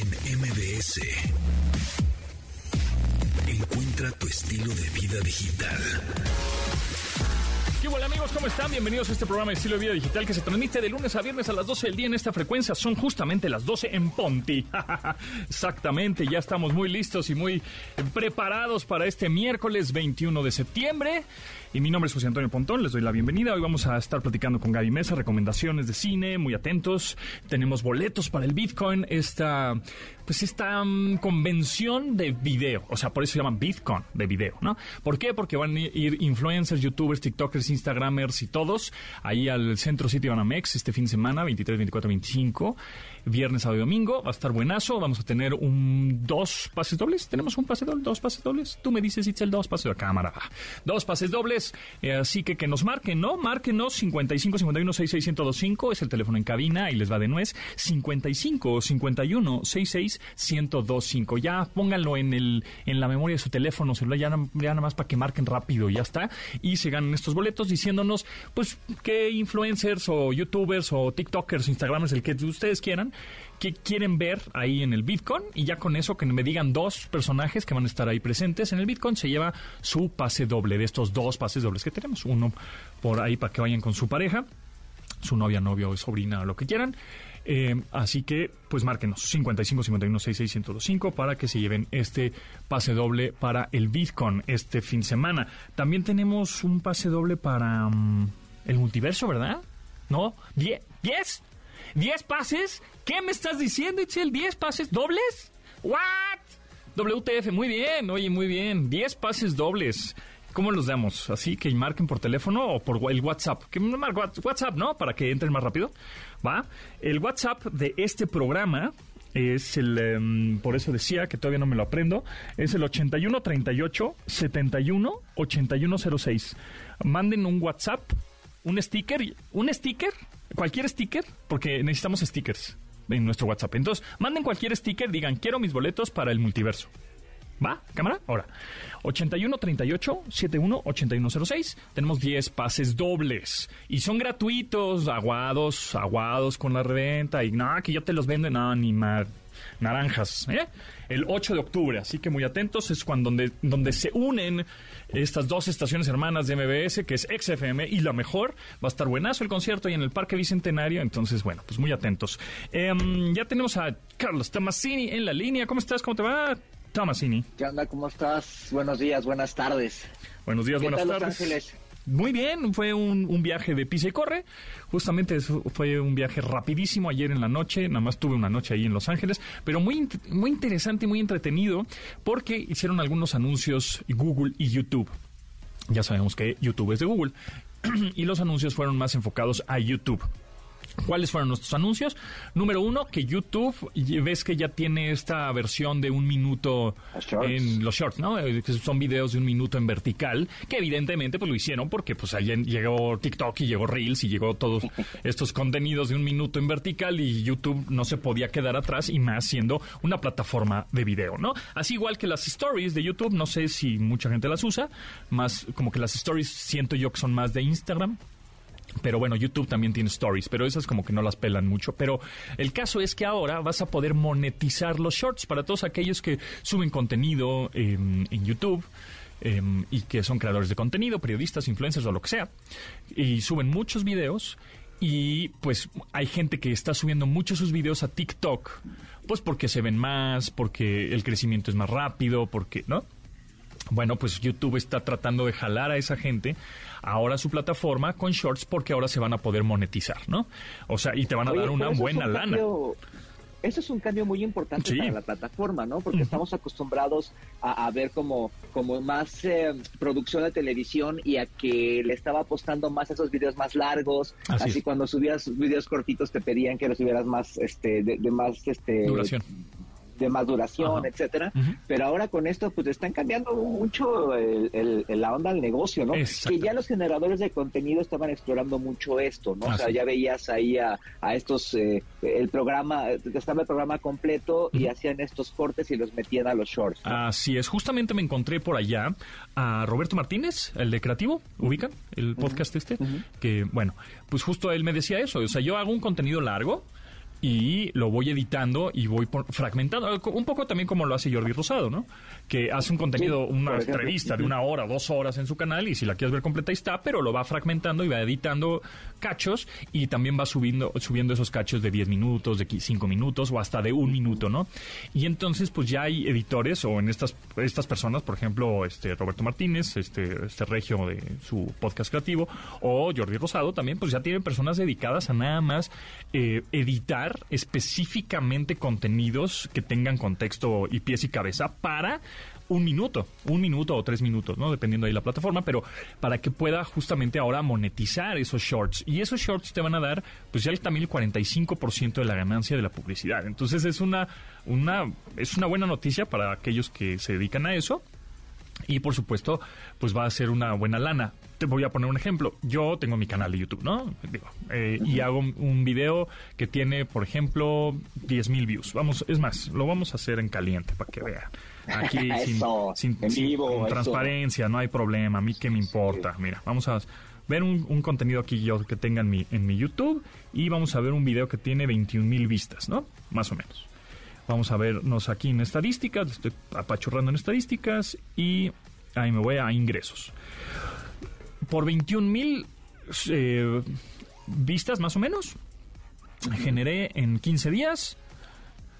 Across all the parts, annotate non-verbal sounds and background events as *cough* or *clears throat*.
en MBS. Encuentra tu estilo de vida digital. ¿Qué hola amigos? ¿Cómo están? Bienvenidos a este programa de estilo de vida digital que se transmite de lunes a viernes a las 12 del día en esta frecuencia. Son justamente las 12 en Ponti. *laughs* Exactamente, ya estamos muy listos y muy preparados para este miércoles 21 de septiembre. Y mi nombre es José Antonio Pontón, les doy la bienvenida. Hoy vamos a estar platicando con Gaby Mesa, recomendaciones de cine, muy atentos. Tenemos boletos para el Bitcoin, esta, pues esta um, convención de video. O sea, por eso se llaman Bitcoin de video, ¿no? ¿Por qué? Porque van a ir influencers, youtubers, tiktokers, instagramers y todos ahí al centro City Banamex este fin de semana, 23, 24, 25 viernes, sábado y domingo. Va a estar buenazo. Vamos a tener un dos pases dobles. ¿Tenemos un pase doble? ¿Dos pases dobles? Tú me dices, el dos pases de cámara. Dos pases dobles. Eh, así que que nos marquen, ¿no? Márquenos 55 51 66 1025 es el teléfono en cabina y les va de nuez. 55 51 66 1025. Ya pónganlo en el en la memoria de su teléfono celular, ya, nada más para que marquen rápido, ya está. Y se ganen estos boletos diciéndonos, pues, qué influencers o youtubers o tiktokers, instagramers, el que ustedes quieran, que quieren ver ahí en el Bitcoin y ya con eso que me digan dos personajes que van a estar ahí presentes en el Bitcoin se lleva su pase doble de estos dos pases dobles que tenemos. Uno por ahí para que vayan con su pareja, su novia, novio, sobrina lo que quieran. Eh, así que, pues márquenos 55 51 66 1025 para que se lleven este pase doble para el Bitcoin este fin de semana. También tenemos un pase doble para mm, el multiverso, ¿verdad? ¿No? ¿10? ¿10? ¿10 pases? ¿Qué me estás diciendo, Itzel? ¿10 pases dobles? ¿What? WTF, muy bien, oye, muy bien. 10 pases dobles. ¿Cómo los damos? ¿Así que marquen por teléfono o por el WhatsApp? ¿Qué WhatsApp, ¿no? Para que entren más rápido. ¿Va? El WhatsApp de este programa es el, em, por eso decía que todavía no me lo aprendo, es el 8138 71 8106. Manden un WhatsApp, un sticker, un sticker cualquier sticker, porque necesitamos stickers en nuestro WhatsApp. Entonces, manden cualquier sticker, digan, quiero mis boletos para el multiverso. ¿Va? ¿Cámara? Ahora, 8138 71 8106. Tenemos 10 pases dobles. Y son gratuitos, aguados, aguados con la reventa. Y nada, que yo te los vendo en animar naranjas. ¿eh? El 8 de octubre. Así que muy atentos. Es cuando donde, donde se unen estas dos estaciones hermanas de MBS, que es XFM y la mejor. Va a estar buenazo el concierto y en el Parque Bicentenario. Entonces, bueno, pues muy atentos. Em, ya tenemos a Carlos Tomasini en la línea. ¿Cómo estás? ¿Cómo te va, Tomasini? ¿Qué onda? ¿Cómo estás? Buenos días, buenas tardes. Buenos días, buenas tardes. Los Ángeles? Muy bien, fue un, viaje de pisa y corre. Justamente fue un viaje rapidísimo ayer en la noche. Nada más tuve una noche ahí en Los Ángeles, pero muy, muy interesante y muy entretenido porque hicieron algunos anuncios Google y YouTube. Ya sabemos que YouTube es de Google. *clears throat* y los anuncios fueron más enfocados a YouTube. ¿Cuáles fueron nuestros anuncios? Número uno, que YouTube, ves que ya tiene esta versión de un minuto en los shorts, ¿no? Eh, que son videos de un minuto en vertical, que evidentemente pues lo hicieron porque pues allá llegó TikTok y llegó Reels y llegó todos *laughs* estos contenidos de un minuto en vertical y YouTube no se podía quedar atrás y más siendo una plataforma de video, ¿no? Así igual que las stories de YouTube, no sé si mucha gente las usa, más como que las stories siento yo que son más de Instagram, pero bueno, YouTube también tiene stories, pero esas como que no las pelan mucho. Pero el caso es que ahora vas a poder monetizar los shorts para todos aquellos que suben contenido en YouTube. Em, y que son creadores de contenido, periodistas, influencers o lo que sea, y suben muchos videos y pues hay gente que está subiendo muchos sus videos a TikTok, pues porque se ven más, porque el crecimiento es más rápido, porque, ¿no? Bueno, pues YouTube está tratando de jalar a esa gente ahora su plataforma con shorts porque ahora se van a poder monetizar, ¿no? O sea, y te van a dar una buena lana. eso es un cambio muy importante para la plataforma, ¿no? Porque estamos acostumbrados a, ver como, como más eh, producción de televisión y a que le estaba apostando más a esos videos más largos. Así, cuando subías videos cortitos te pedían que los subieras más, este, de, de más, este... Duración de maduración, etcétera. Pero ahora con esto, pues están cambiando mucho el, la onda del negocio, ¿no? Que ya los generadores de contenido estaban explorando mucho esto, ¿no? o sea, ya veías ahí a, estos, eh, el programa, estaba el programa completo y hacían estos cortes y los metían a los shorts. Así es, justamente me encontré por allá a Roberto Martínez, el de Creativo, ubican el podcast este, que bueno, pues justo él me decía eso, o sea, yo hago un contenido largo, y lo voy editando y voy fragmentando, un poco también como lo hace Jordi Rosado, ¿no? Que hace un contenido, una entrevista de una hora, dos horas en su canal y si la quieres ver completa ahí está, pero lo va fragmentando y va editando cachos y también va subiendo, subiendo esos cachos de 10 minutos, de 5 minutos o hasta de un minuto, ¿no? Y entonces pues ya hay editores o en estas, estas personas, por ejemplo, este Roberto Martínez, este, este regio de su podcast creativo o Jordi Rosado también, pues ya tienen personas dedicadas a nada más eh, editar específicamente contenidos que tengan contexto y pies y cabeza para un minuto, un minuto o tres minutos, ¿no? Dependiendo de la plataforma, pero para que pueda justamente ahora monetizar esos shorts. Y esos shorts te van a dar, pues ya también el 45% de la ganancia de la publicidad. Entonces es una, una, es una buena noticia para aquellos que se dedican a eso. Y por supuesto, pues va a ser una buena lana. Te voy a poner un ejemplo. Yo tengo mi canal de YouTube, ¿no? Eh, y hago un video que tiene, por ejemplo, 10.000 views. Vamos, es más, lo vamos a hacer en caliente para que vean. Aquí *laughs* sin, transparencia, no hay problema. A mí qué me importa. Mira, vamos a ver un, contenido aquí yo que tenga en mi, en mi YouTube y vamos a ver un video que tiene 21.000 vistas, ¿no? Más o menos. Vamos a vernos aquí en estadísticas, estoy apachurrando en estadísticas y ahí me voy a ingresos. Por 21 mil eh, vistas más o menos, generé en 15 días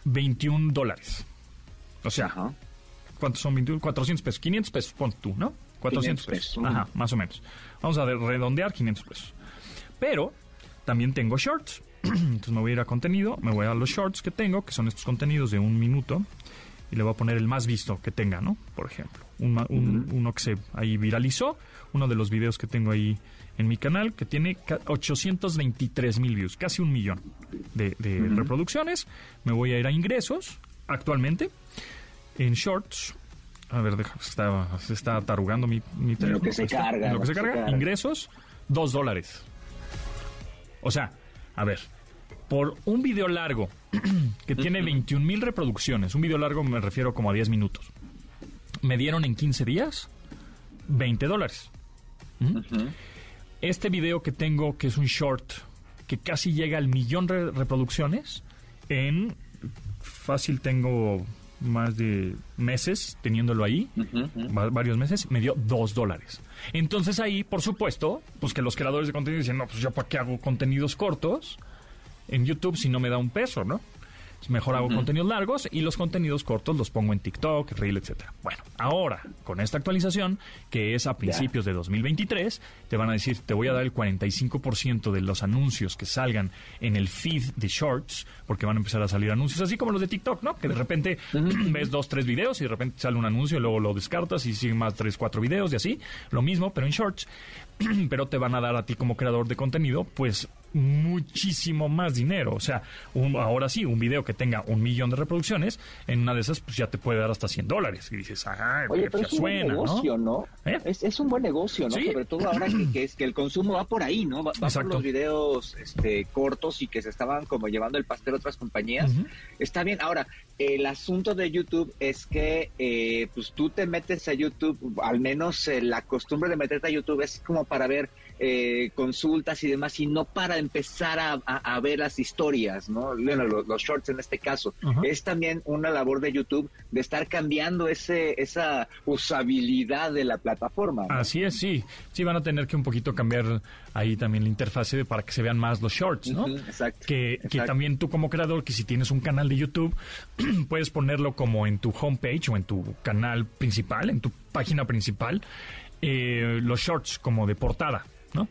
21 dólares. O sea, ¿cuántos son 21? 400 pesos, 500 pesos, pon tú, ¿no? 400 pesos. Ajá, más o menos. Vamos a redondear 500 pesos. Pero también tengo shorts. *clears throat* Entonces me voy a ir a contenido, me voy a los shorts que tengo, que son estos contenidos de un minuto, y le voy a poner el más visto que tenga, ¿no? Por ejemplo, uno que se ahí viralizó, uno de los videos que tengo ahí en mi canal, que tiene 823 mil views, casi un millón de, reproducciones. Me voy a ir a ingresos, actualmente, en shorts. A ver, deja, se está, se está tarugando mi, mi teléfono. Lo que se carga. Lo que se carga, ingresos, dos dólares. O sea, a ver, por un video largo *clears throat* que tiene 21 mil reproducciones, un video largo me refiero como a 10 minutos, me dieron en 15 días 20 dólares. Este video que tengo, que es un short, que casi llega al millón de reproducciones, en fácil tengo más de meses teniéndolo ahí, varios meses, me dio dos dólares. Entonces ahí, por supuesto, pues que los creadores de contenido dicen, no, pues yo para qué hago contenidos cortos en YouTube si no me da un peso, ¿no? Mejor hago contenidos largos y los contenidos cortos los pongo en TikTok, Reel, etcétera. Bueno, ahora, con esta actualización, que es a principios de 2023, te van a decir, te voy a dar el 45% de los anuncios que salgan en el feed de Shorts, porque van a empezar a salir anuncios, así como los de TikTok, ¿no? Que de repente ves dos, tres videos y de repente sale un anuncio y luego lo descartas y siguen más tres, cuatro videos y así. Lo mismo, pero en Shorts. *clears throat* pero te van a dar a ti como creador de contenido, pues muchísimo más dinero. O sea, ahora sí, un video que tenga un millón de reproducciones, en una de esas, pues ya te puede dar hasta 100 dólares. Y dices, ah, Oye, pero es un buen negocio, ¿no? ¿Eh? Es, un buen negocio, ¿no? Sobre todo ahora que, es que el consumo va por ahí, ¿no? Va, por los videos este, cortos y que se estaban como llevando el pastel a otras compañías. Está bien. Ahora, el asunto de YouTube es que eh, pues tú te metes a YouTube, al menos eh, la costumbre de meterte a YouTube es como para ver eh, consultas y demás, y no para empezar a, ver las historias, ¿no? Bueno, los, shorts en este caso. Es también una labor de YouTube de estar cambiando ese esa usabilidad de la plataforma. Así es, sí. Sí, van a tener que un poquito cambiar ahí también la interfase para que se vean más los shorts, ¿no? exacto, que, que también tú como creador, que si tienes un canal de YouTube, *clears throat* puedes ponerlo como en tu homepage o en tu canal principal, en tu página principal, eh, los shorts como de portada. ¿no?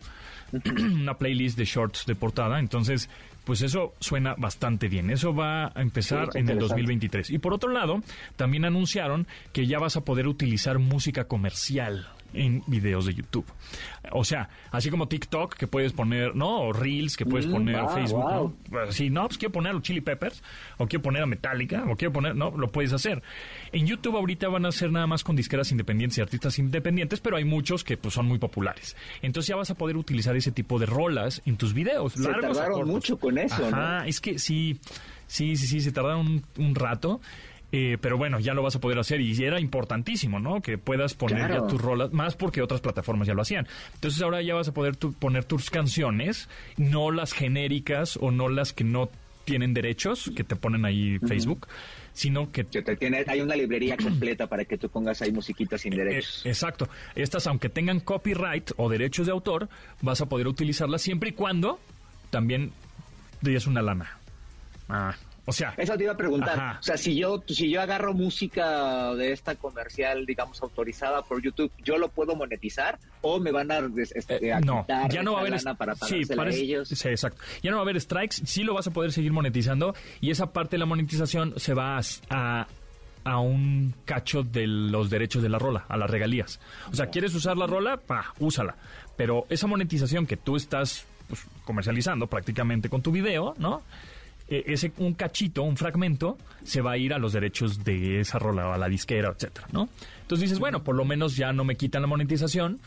*clears throat* Una playlist de shorts de portada. Entonces, pues eso suena bastante bien. Eso va a empezar en el 2023. Y por otro lado, también anunciaron que ya vas a poder utilizar música comercial en videos de YouTube. O sea, así como TikTok que puedes poner, ¿no? O Reels que puedes mm, poner Facebook, ¿no? Si no, pues quiero poner a los Chili Peppers, o quiero poner a Metallica, o quiero poner, no, lo puedes hacer. En YouTube ahorita van a ser nada más con disqueras independientes y artistas independientes, pero hay muchos que pues son muy populares. Entonces ya vas a poder utilizar ese tipo de rolas en tus videos. Se tardaron mucho con eso, Ajá, es que sí, sí, sí, sí, se tardaron un, un rato. Eh, pero bueno, ya lo vas a poder hacer y era importantísimo, ¿no? Que puedas poner ya tus rolas, más porque otras plataformas ya lo hacían. Entonces ahora ya vas a poder poner tus canciones, no las genéricas o no las que no tienen derechos que te ponen ahí Facebook, sino que... te tiene, hay una librería *clears throat* completa para que tú pongas ahí musiquitas sin eh, derechos. exacto. Estas, aunque tengan copyright o derechos de autor, vas a poder utilizarlas siempre y cuando también des una lana. Ah, o sea, eso te iba a preguntar. O sea, si yo si yo agarro música de esta comercial, digamos autorizada por YouTube, yo lo puedo monetizar o me van a, este, eh, no, ya no va a haber para sí, ellos. Sí, exacto. Ya no va a haber strikes, sí lo vas a poder seguir monetizando y esa parte de la monetización se va a, a un cacho de los derechos de la rola, a las regalías. O sea, ¿quieres usar la rola? Pa, úsala. Pero esa monetización que tú estás pues, comercializando prácticamente con tu video, ¿no? E, ese un cachito, un fragmento, se va a ir a los derechos de esa rola, a la disquera, etcétera, ¿no? Entonces dices, bueno, por lo menos ya no me quitan la monetización,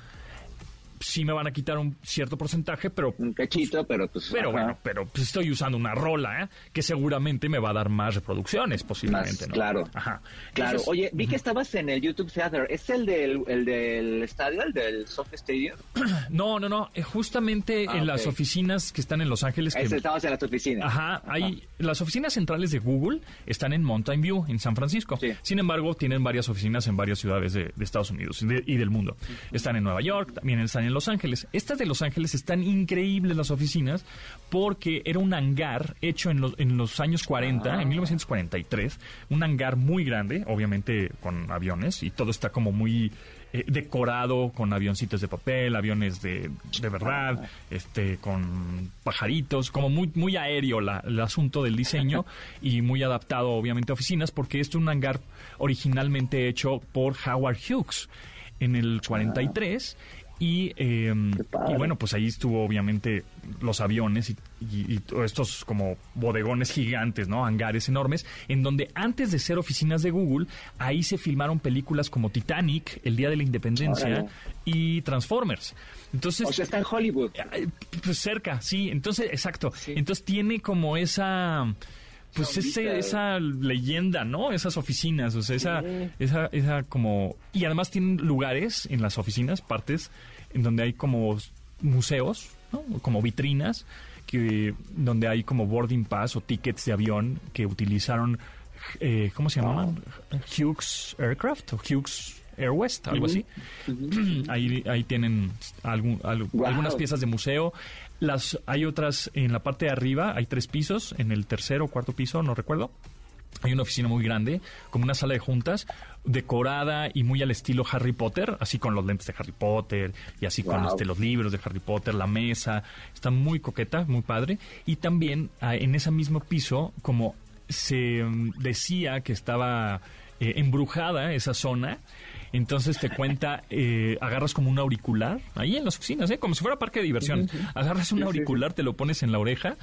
sí me van a quitar un cierto porcentaje, pero... Un cachito, pero pues... Pero bueno, pero pues estoy usando una rola, ¿eh? Que seguramente me va a dar más reproducciones, posiblemente, ¿no? Claro. Ajá. Claro. Oye, vi que estabas en el YouTube Theater. ¿Es el del, el del estadio, el del Soft Stadium? *clears throat* No, no, no. Eh, justamente ah, en las oficinas que están en Los Ángeles... Que... estabas en las oficinas. Ajá. Hay... Las oficinas centrales de Google están en Mountain View, en San Francisco. Sin embargo, tienen varias oficinas en varias ciudades de, Estados Unidos y, del mundo. Están en Nueva York, también están en Los Ángeles. Estas de Los Ángeles están increíbles las oficinas porque era un hangar hecho en los, en los años 40, en 1943, un hangar muy grande, obviamente con aviones y todo está como muy eh, decorado con avioncitos de papel, aviones de, de verdad, este, con pajaritos, como muy, muy aéreo la, el asunto del diseño *laughs* y muy adaptado obviamente a oficinas porque esto es un hangar originalmente hecho por Howard Hughes. En el 43 y, em, y, bueno, pues ahí estuvo obviamente los aviones y, y, estos como bodegones gigantes, ¿no? Hangares enormes, en donde antes de ser oficinas de Google, ahí se filmaron películas como Titanic, El Día de la Independencia y Transformers. Entonces, o sea, está en Hollywood. Eh, pues cerca, sí. Entonces, exacto. Entonces tiene como esa pues ese, esa leyenda, ¿no? Esas oficinas, o sea, esa, esa, esa como... Y además tienen lugares en las oficinas, partes en donde hay como museos, como vitrinas, que donde hay como boarding pass o tickets de avión que utilizaron, eh, ¿cómo se llamaban? Hughes Aircraft o Hughes Air West, algo así. ahí, ahí tienen algunas piezas de museo. Las, hay otras en la parte de arriba, hay tres pisos, en el tercero o cuarto piso, no recuerdo hay una oficina muy grande, como una sala de juntas, decorada y muy al estilo Harry Potter, así con los lentes de Harry Potter y así con este, los libros de Harry Potter, la mesa. Está muy coqueta, muy padre. Y también ah, en ese mismo piso, como se mm, decía que estaba eh, embrujada esa zona, entonces te cuenta, eh, agarras como un auricular, ahí en las oficinas, ¿eh? como si fuera parque de diversión. Agarras un auricular, te lo pones en la oreja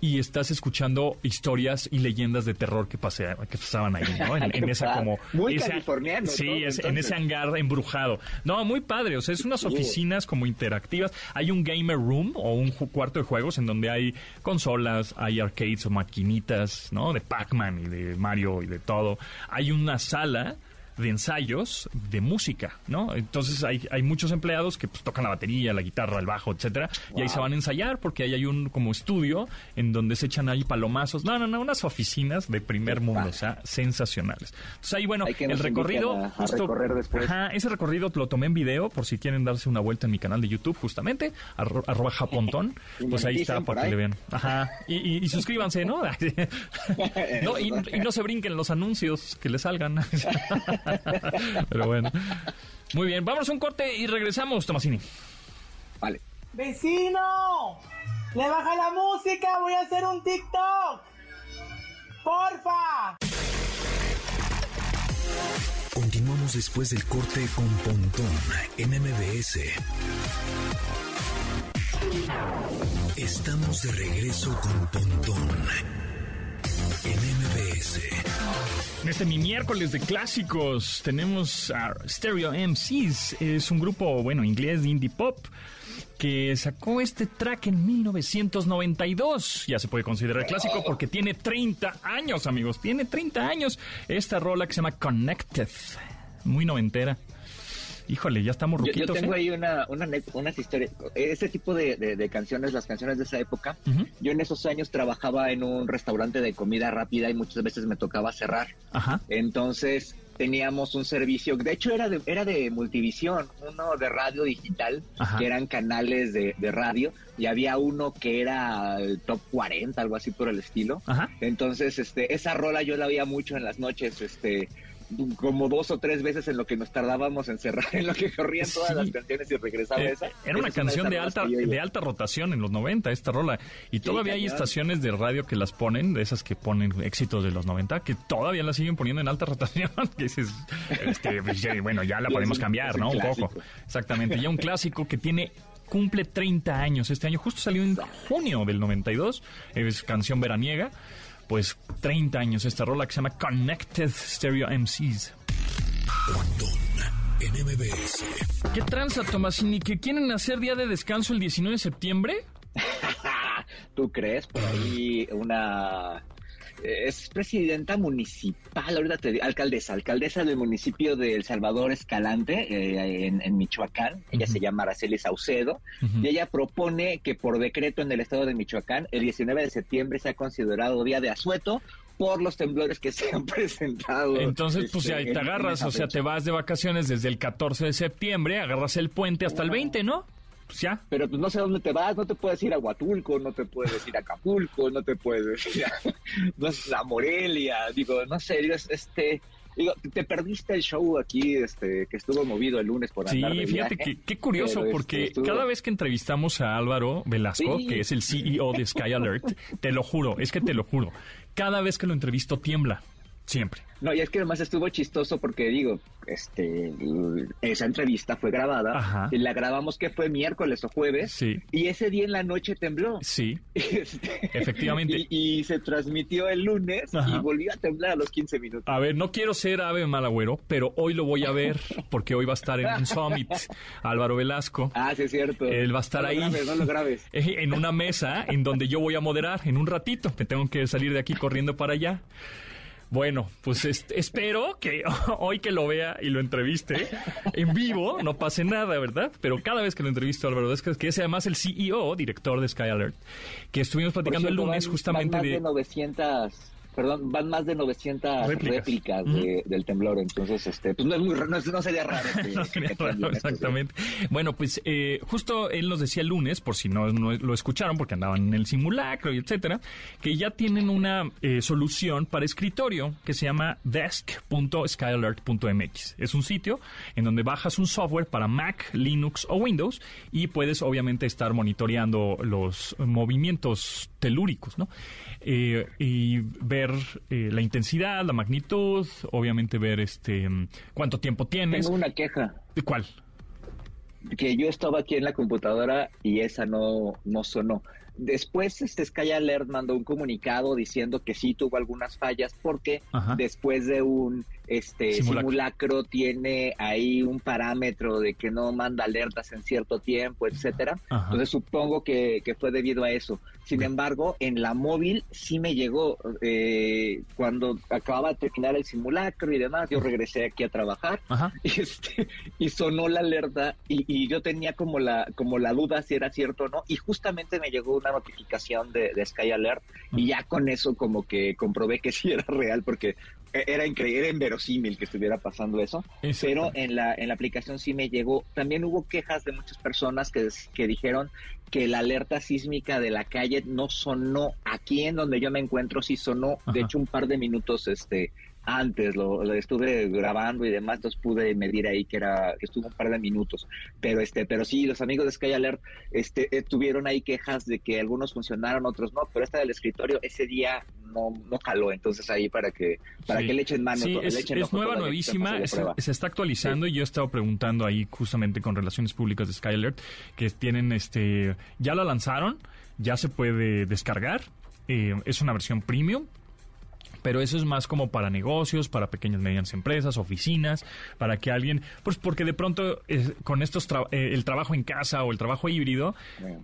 y estás escuchando historias y leyendas de terror que, que pasaban ahí, ¿no? En, *laughs* esa como... Muy californiano. Sí, en ese hangar embrujado. No, muy padre, o sea, es unas oficinas como interactivas. Hay un gamer room o un cuarto de juegos en donde hay consolas, hay arcades o maquinitas, ¿no? De Pac-Man y de Mario y de todo. Hay una sala de ensayos de música, ¿no? Entonces hay, hay muchos empleados que pues, tocan la batería, la guitarra, el bajo, etcétera, y ahí se van a ensayar porque ahí hay un como estudio en donde se echan ahí palomazos. No, no, no, unas oficinas de primer mundo, o sea, sensacionales. Entonces ahí, bueno, el recorrido, justo, Ajá, ese recorrido lo tomé en video por si quieren darse una vuelta en mi canal de YouTube, justamente, arroba japontón, *laughs* pues ahí está para que le vean. Ajá, y, y, suscríbanse, ¿no? *laughs* *laughs* no y, y no se brinquen los anuncios que les salgan. *laughs* Pero bueno. Muy bien, vamos a un corte y regresamos, Tomasini. Vale. ¡Vecino! ¡Le baja la música! ¡Voy a hacer un TikTok! ¡Porfa! Continuamos después del corte con Pontón en MBS. Estamos de regreso con Pontón. En este mi miércoles de clásicos tenemos a Stereo MCs. Es un grupo, bueno, inglés de indie pop que sacó este track en 1992. Ya se puede considerar clásico porque tiene 30 años, amigos. Tiene 30 años esta rola que se llama Connected. Muy noventera. Híjole, ya estamos ruquitos. Yo, tengo ¿eh? ahí una, una, unas historias. Ese tipo de, canciones, las canciones de esa época, yo en esos años trabajaba en un restaurante de comida rápida y muchas veces me tocaba cerrar. Ajá. Entonces teníamos un servicio, de hecho era de, era de multivisión, uno de radio digital, que eran canales de, de, radio, y había uno que era el top 40, algo así por el estilo. Ajá. Entonces, este, esa rola yo la oía mucho en las noches, este, como dos o tres veces en lo que nos tardábamos en cerrar, en lo que corrían todas las canciones y regresaba eh, esa. Era una canción de alta de alta rotación en los 90, esta rola. Y todavía hay estaciones de radio que las ponen, de esas que ponen éxitos de los 90, que todavía la siguen poniendo en alta rotación. *laughs* que dices, este, pues, bueno, ya la podemos cambiar, ¿no? Un poco. Exactamente. Ya un clásico que tiene cumple 30 años este año. Justo salió en junio del 92. Es canción veraniega pues 30 años esta rola que se llama Connected Stereo MCs. ¿Qué tranza, Tomasini? ¿Que quieren hacer día de descanso el 19 de septiembre? *laughs* ¿Tú crees? Por ahí una es presidenta municipal, ahorita te alcaldesa, alcaldesa del municipio de El Salvador Escalante, eh, en, Michoacán. Ella se llama Araceli Saucedo, y ella propone que por decreto en el estado de Michoacán, el 19 de septiembre sea considerado día de asueto por los temblores que *laughs* se han presentado. Entonces, pues este, te agarras, o sea, te vas de vacaciones desde el 14 de septiembre, agarras el puente hasta el 20, ¿no? Pues ya. Pero pues no sé dónde te vas, no te puedes ir a Huatulco, no te puedes ir a Acapulco, no te puedes ir a, *laughs* no la Morelia, digo, no sé, digo, este, digo, te perdiste el show aquí, este, que estuvo movido el lunes por andar Sí, fíjate que qué curioso, porque este, cada vez que entrevistamos a Álvaro Velasco, que es el CEO de Sky Alert, te lo juro, es que te lo juro, cada vez que lo entrevisto tiembla, siempre. No, y es que además estuvo chistoso porque digo, este, esa entrevista fue grabada y la grabamos que fue miércoles o jueves sí. y ese día en la noche tembló. Sí. *laughs* Este, Efectivamente. Y, se transmitió el lunes y volvió a temblar a los 15 minutos. A ver, no quiero ser ave malagüero, pero hoy lo voy a ver porque hoy va a estar en un summit *laughs* Álvaro Velasco. Ah, sí es cierto. Él va a estar ahí. no lo grabes. *laughs* En una mesa en donde yo voy a moderar en un ratito. Me tengo que salir de aquí corriendo para allá. Bueno, pues espero que *laughs* hoy que lo vea y lo entreviste en vivo no pase nada, ¿verdad? Pero cada vez que lo entrevisto a Álvaro Descas, que es además el CEO, director de Sky Alert, que estuvimos platicando el lunes justamente de... 900 perdón, van más de 900 réplicas, del temblor, entonces este, pues no es muy no, sería raro. *laughs* no sería raro, exactamente. Bueno, pues eh, justo él nos decía el lunes, por si no, lo escucharon, porque andaban en el simulacro y etcétera, que ya tienen una eh, solución para escritorio que se llama desk.skyalert.mx. Es un sitio en donde bajas un software para Mac, Linux o Windows y puedes obviamente estar monitoreando los movimientos telúricos, ¿no? Eh, y ver eh, la intensidad, la magnitud, obviamente ver este cuánto tiempo tienes. Tengo una queja. ¿De cuál? Que yo estaba aquí en la computadora y esa no, no sonó. Después este Sky Alert mandó un comunicado diciendo que sí tuvo algunas fallas porque después de un este simulacro. tiene ahí un parámetro de que no manda alertas en cierto tiempo, etcétera. Entonces supongo que, fue debido a eso. Sin embargo, en la móvil sí me llegó eh, cuando acababa de terminar el simulacro y demás. Yo regresé aquí a trabajar *laughs* y, este, y sonó la alerta y, yo tenía como la como la duda si era cierto o no. Y justamente me llegó una notificación de, de Sky Alert y ya con eso como que comprobé que sí era real porque era increíble, era inverosímil que estuviera pasando eso, pero en la, en la aplicación sí me llegó. También hubo quejas de muchas personas que, que dijeron que la alerta sísmica de la calle no sonó. Aquí en donde yo me encuentro, sí sonó, de hecho un par de minutos este antes, lo, estuve grabando y demás, entonces pude medir ahí que era, que estuvo un par de minutos. Pero este, pero sí, los amigos de Sky Alert este, eh, tuvieron ahí quejas de que algunos funcionaron, otros no, pero esta del escritorio ese día no, no jaló, entonces ahí para que, para que le echen mano. Sí, es, nueva, nuevísima, se está actualizando y yo he estado preguntando ahí justamente con relaciones públicas de Sky Alert, que tienen este, ya la lanzaron, ya se puede descargar, eh, es una versión premium, pero eso es más como para negocios, para pequeñas y medianas empresas, oficinas, para que alguien, pues porque de pronto eh, con estos eh, el trabajo en casa o el trabajo híbrido,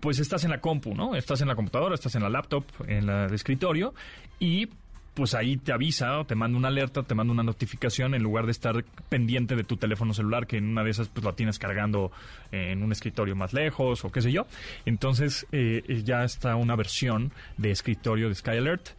pues estás en la compu, ¿no? Estás en la computadora, estás en la laptop, en la de escritorio y pues ahí te avisa, te manda una alerta, te manda una notificación en lugar de estar pendiente de tu teléfono celular, que en una de esas pues la tienes cargando en un escritorio más lejos o qué sé yo. Entonces eh, ya está una versión de escritorio de Sky Alert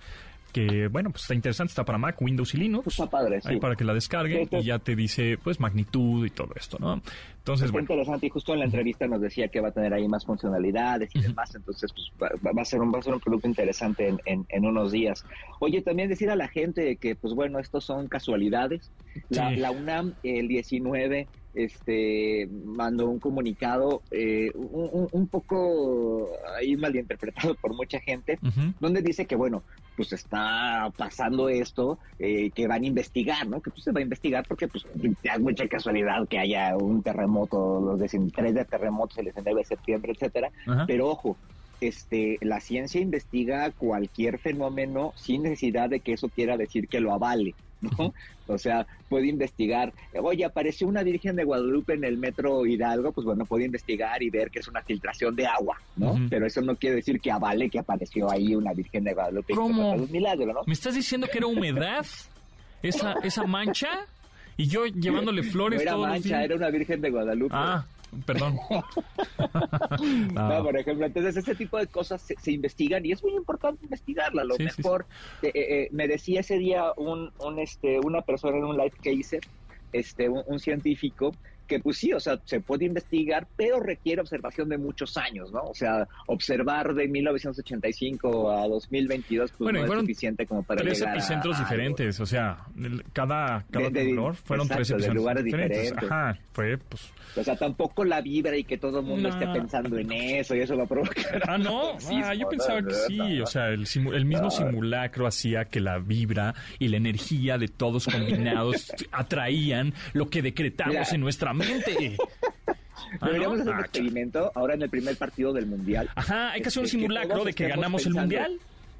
que bueno, pues está interesante, está para Mac, Windows y Linux. Está padre, sí. Ahí para que la descargue y ya te dice pues magnitud y todo esto, ¿no? Entonces, está interesante y justo en la entrevista nos decía que va a tener ahí más funcionalidades y demás, entonces pues va, a ser un va a ser un producto interesante en, en, unos días. Oye, también decir a la gente que pues bueno, estos son casualidades. La, la UNAM el 19 este mandó un comunicado eh, un, poco ahí malinterpretado por mucha gente, donde dice que bueno, pues está pasando esto, eh, que van a investigar, ¿no? Que pues se va a investigar porque pues es mucha casualidad que haya un terremoto, los de tres de terremotos el 19 de septiembre, etcétera. Pero ojo, este, la ciencia investiga cualquier fenómeno sin necesidad de que eso quiera decir que lo avale. ¿No? O sea, puede investigar, oye, apareció una Virgen de Guadalupe en el metro Hidalgo, pues bueno, puede investigar y ver que es una filtración de agua, ¿no? Pero eso no quiere decir que avale que apareció ahí una Virgen de Guadalupe. ¿Cómo? Un milagro, ¿no? ¿Me estás diciendo que era humedad? ¿Esa, esa mancha? Y yo llevándole flores no era mancha, era una Virgen de Guadalupe. Ah, perdón. *laughs* no. por ejemplo, entonces ese tipo de cosas se, investigan y es muy importante investigarla. lo mejor, eh, eh, eh, me decía ese día un, un, este, una persona en un live que hice, este, un científico, que pues sí, o sea, se puede investigar, pero requiere observación de muchos años, ¿no? O sea, observar de 1985 a 2022 pues no es suficiente como para tres epicentros diferentes, o sea, cada, cada temblor fueron tres epicentros lugares diferentes. Ajá, fue pues... O sea, tampoco la vibra y que todo el mundo esté pensando en eso y eso lo provoca. Ah, no, ah, yo pensaba que sí, o sea, el, el mismo simulacro hacía que la vibra y la energía de todos combinados *laughs* atraían lo que decretamos en nuestra mente. *laughs* Ah, Deberíamos hacer un ah, experimento ahora en el primer partido del Mundial. Ajá, hay que hacer un este, simulacro de que ganamos el Mundial.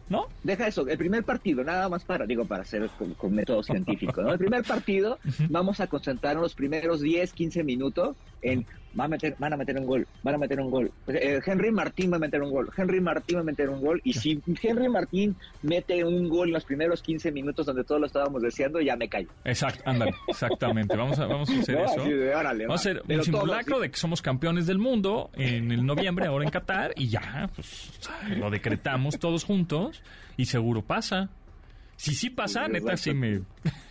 ¿No? Deja eso, el primer partido, nada más para, digo, para hacer con, método científico, ¿no? El primer partido *laughs* vamos a concentrar los primeros 10, 15 minutos en a meter, van a meter un gol, van a meter un gol. Eh, Henry Martín va a meter un gol, Henry Martín va a meter un gol. Y si Henry Martín mete un gol en los primeros 15 minutos donde todos lo estábamos deseando, ya me callo. Exacto, ándale, exactamente. Vamos a, vamos a hacer *laughs* eso. vamos a hacer un simulacro de que somos campeones del mundo en el noviembre, ahora en Qatar, y ya, pues lo decretamos todos juntos y seguro pasa. Si sí pasa, neta, sí me...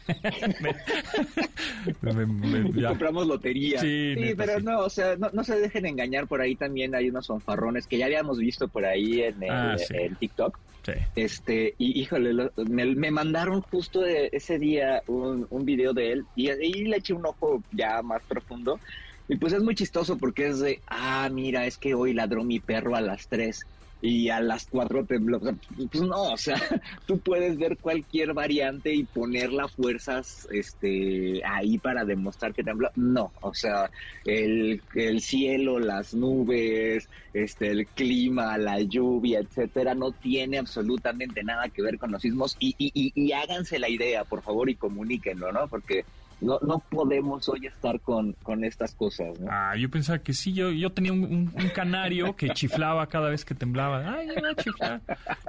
*laughs* Compramos lotería. Sí, pero no, o sea, no, se dejen engañar. Por ahí también hay unos fanfarrones que ya habíamos visto por ahí en, ah, TikTok. Este, y híjole, me, mandaron justo ese día un, un video de él y ahí le eché un ojo ya más profundo. Y pues es muy chistoso porque es de, ah, mira, es que hoy ladró mi perro a las 3 y a las cuatro tembló. pues no, o sea, *laughs* tú puedes ver cualquier variante y poner las fuerzas este, ahí para demostrar que tembló. No, o sea, el, el cielo, las nubes, este, el clima, la lluvia, etcétera, no tiene absolutamente nada que ver con los sismos y, y, y, y háganse la idea, por favor, y comuníquenlo, ¿no? Porque no, no podemos hoy estar con, con estas cosas. ¿no? Ah, yo pensaba que sí, yo, yo tenía un, canario que chiflaba cada vez que temblaba. Ay, ya a chiflar.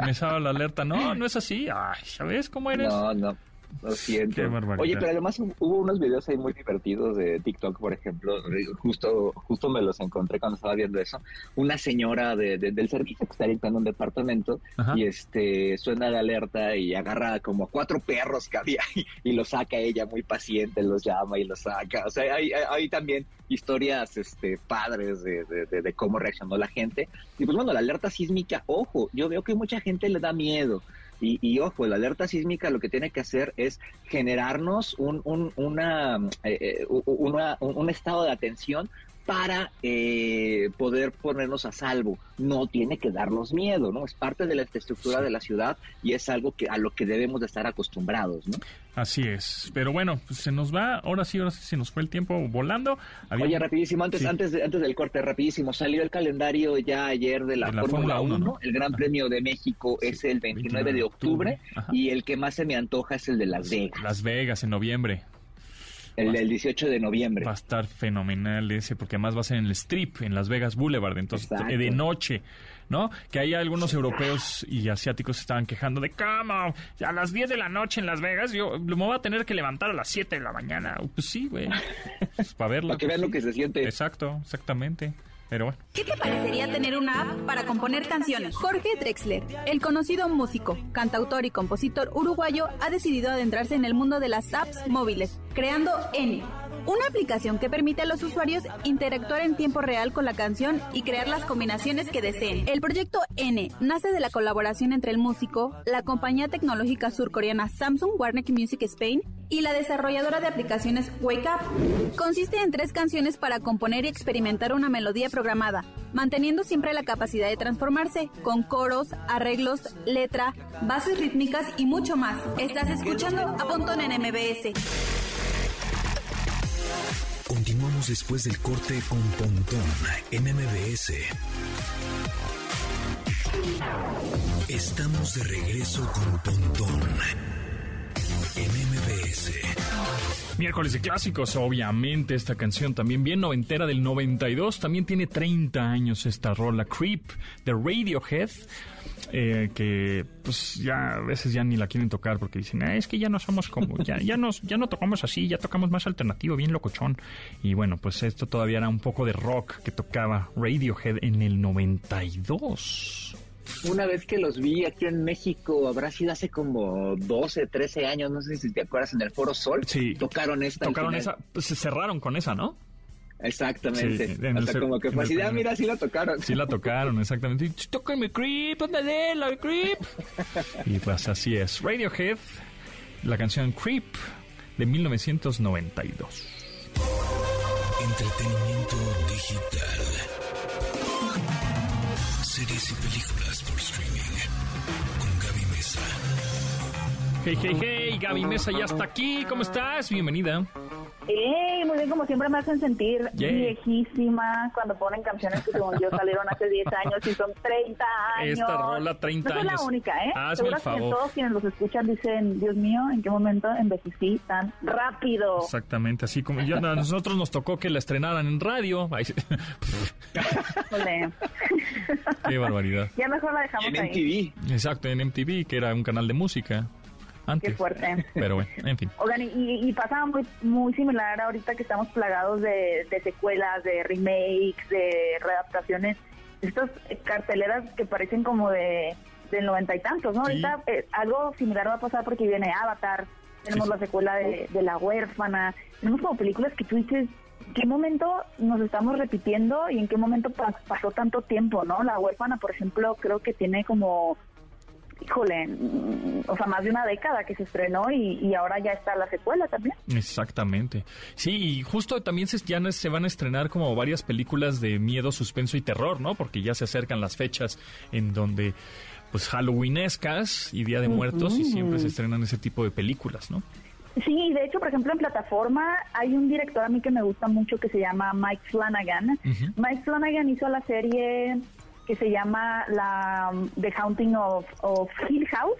Me estaba la alerta. No, no es así. Ay, ¿sabes cómo eres? No, no. Lo siento. Oye, pero además hubo unos videos ahí muy divertidos de TikTok, por ejemplo. Justo justo me los encontré cuando estaba viendo eso. Una señora de, del servicio que está dictando un departamento y este suena de alerta y agarra como cuatro perros que había y, los saca ella muy paciente, los llama y los saca. O sea, hay, hay también historias este, padres de, de, de cómo reaccionó la gente. Y pues bueno, la alerta sísmica, ojo, yo veo que mucha gente le da miedo. Y, ojo, la alerta sísmica lo que tiene que hacer es generarnos un, un, una, eh, eh, un estado de atención para eh, poder ponernos a salvo. No tiene que darnos miedo, ¿no? Es parte de la infraestructura de la ciudad y es algo que a lo que debemos de estar acostumbrados, ¿no? Así es. Pero bueno, pues se nos va, ahora sí, ahora sí se nos fue el tiempo volando. Oye, rapidísimo, antes, antes, antes del corte, rapidísimo, salió el calendario ya ayer de la, Fórmula 1, El Gran Premio de México es el 29, de octubre, y el que más se me antoja es el de Las Vegas. Las Vegas en noviembre. El del 18 de noviembre. Va a estar fenomenal ese, porque además va a ser en el Strip, en Las Vegas Boulevard, entonces de noche. ¿no? Que hay algunos europeos y asiáticos estaban quejando de cama a las 10 de la noche en Las Vegas, yo me voy a tener que levantar a las 7 de la mañana. Pues sí, güey. *laughs* Pues, para verlo. Para que vean lo que se siente. Exacto, exactamente. ¿Qué te parecería tener una app para componer canciones? Jorge Drexler, el conocido músico, cantautor y compositor uruguayo, ha decidido adentrarse en el mundo de las apps móviles, creando N una aplicación que permite a los usuarios interactuar en tiempo real con la canción y crear las combinaciones que deseen. El proyecto N nace de la colaboración entre el músico, la compañía tecnológica surcoreana Samsung Warner Music Spain y la desarrolladora de aplicaciones Wake Up. Consiste en tres canciones para componer y experimentar una melodía programada, manteniendo siempre la capacidad de transformarse, con coros, arreglos, letra, bases rítmicas y mucho más. Estás escuchando a Pontón en MBS. Continuamos después del corte con Pontón en MBS. Estamos de regreso con Pontón en MBS. Miércoles de clásicos, obviamente esta canción también bien noventera del 92, también tiene 30 años esta rola Creep de Radiohead. Eh, que pues ya a veces ya ni la quieren tocar porque dicen, ah, es que ya no somos como, ya, ya, nos, ya no tocamos así, ya tocamos más alternativo, bien locochón. Y bueno, pues esto todavía era un poco de rock que tocaba Radiohead en el 92. Una vez que los vi aquí en México, habrá sido hace como 12, 13 años, no sé si te acuerdas, en el Foro Sol. Sí. Tocaron esta. Tocaron esa, pues se cerraron con esa, ¿no? Exactamente. Hasta como que fue así, ah, mira, sí la tocaron. Sí la tocaron, exactamente. mi creep, ¿dónde la creep? *laughs* y pues así es. Radiohead, la canción Creep de 1992. Entretenimiento digital. Series y películas por streaming. Con Gaby Mesa. Hey, hey, hey, Gaby Mesa ya está aquí. ¿Cómo estás? Bienvenida. ¡Ey! Muy bien, como siempre me hacen sentir viejísima cuando ponen canciones que según yo salieron hace 10 años y son 30 años. Esta rola 30 no años. No soy la única, ¿eh? Hazme el favor. Que todos quienes los escuchan dicen, Dios mío, ¿en qué momento envejecí tan rápido? Exactamente, así como yo, a nosotros nos tocó que la estrenaran en radio. qué barbaridad. Ya mejor la dejamos en ahí. MTV. Exacto, en MTV, que era un canal de música. Qué fuerte. *laughs* Pero bueno, en fin. Oigan, y, y pasa muy, muy similar ahorita que estamos plagados de, secuelas, de remakes, de readaptaciones. Estas carteleras que parecen como de del noventa y tantos, ¿no? Ahorita eh, algo similar va a pasar porque viene Avatar, tenemos la secuela de, de, La Huérfana, tenemos como películas que tú dices, ¿en qué momento nos estamos repitiendo y en qué momento pasó tanto tiempo, ¿no? La Huérfana, por ejemplo, creo que tiene como híjole, mm, o sea, más de una década que se estrenó y, ahora ya está la secuela también. Exactamente. Sí, y justo también se, ya se van a estrenar como varias películas de miedo, suspenso y terror, ¿no? Porque ya se acercan las fechas en donde, pues, Halloweenescas y Día de Muertos y siempre se estrenan ese tipo de películas, ¿no? Sí, de hecho, por ejemplo, en plataforma hay un director a mí que me gusta mucho que se llama Mike Flanagan. Mike Flanagan hizo la serie que se llama la The Haunting of, Hill House,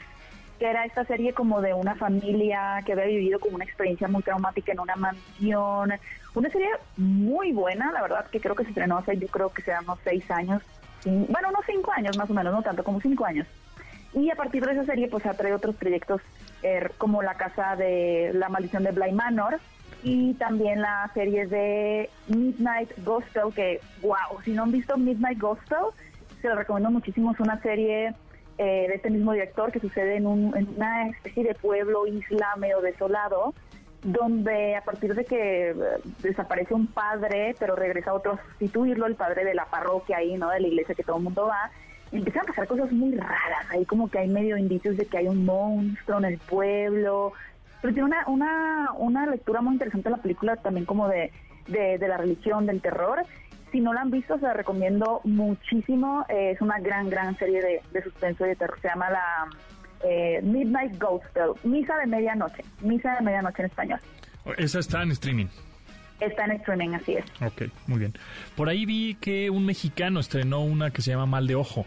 que era esta serie como de una familia que había vivido como una experiencia muy traumática en una mansión. Una serie muy buena, la verdad, que creo que se estrenó hace, yo creo que serán unos seis años, bueno, unos cinco años más o menos, no tanto como cinco años. Y a partir de esa serie, pues ha traído otros proyectos er, como La Casa de la Maldición de Bly Manor, y también la serie de Midnight Gospel, que, wow, si no han visto Midnight Gospel, se lo recomiendo muchísimo. Es una serie eh, de este mismo director que sucede en, una especie de pueblo, isla medio desolado, donde a partir de que eh, desaparece un padre, pero regresa otro a sustituirlo, el padre de la parroquia ahí, ¿no? De la iglesia que todo el mundo va, empiezan a pasar cosas muy raras. Ahí como que hay medio indicios de que hay un monstruo en el pueblo. Pero tiene una, una, una lectura muy interesante la película también como de, de la religión, del terror si no la han visto, se la recomiendo muchísimo. Eh, es una gran, gran serie de, suspenso y de terror. Se llama la eh, Midnight Gospel, Misa de Medianoche. Misa de Medianoche en español. Esa está en streaming. Está en streaming, así es. Ok, muy bien. Por ahí vi que un mexicano estrenó una que se llama Mal de Ojo.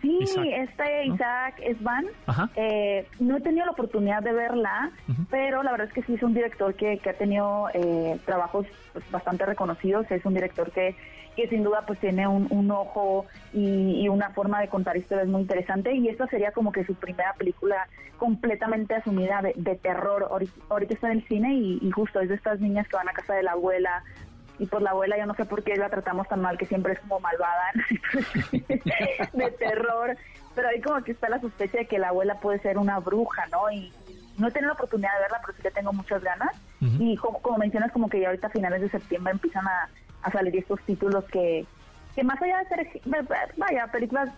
Sí, este Isaac Esban, eh, no he tenido la oportunidad de verla, pero la verdad es que sí es un director que, que ha tenido eh, trabajos pues, bastante reconocidos, es un director que, que sin duda pues tiene un, ojo y, una forma de contar historias muy interesante. Y esta sería como que su primera película completamente asumida de, terror. Ahorita, está en el cine y, y justo es de estas niñas que van a casa de la abuela y por la abuela yo no sé por qué la tratamos tan mal, que siempre es como malvada, *laughs* de terror, pero ahí como que está la sospecha de que la abuela puede ser una bruja, ¿no? Y no he tenido la oportunidad de verla, pero sí que tengo muchas ganas. Y como, mencionas, como que ya ahorita a finales de septiembre empiezan a, a salir estos títulos que, que más allá de ser, vaya, películas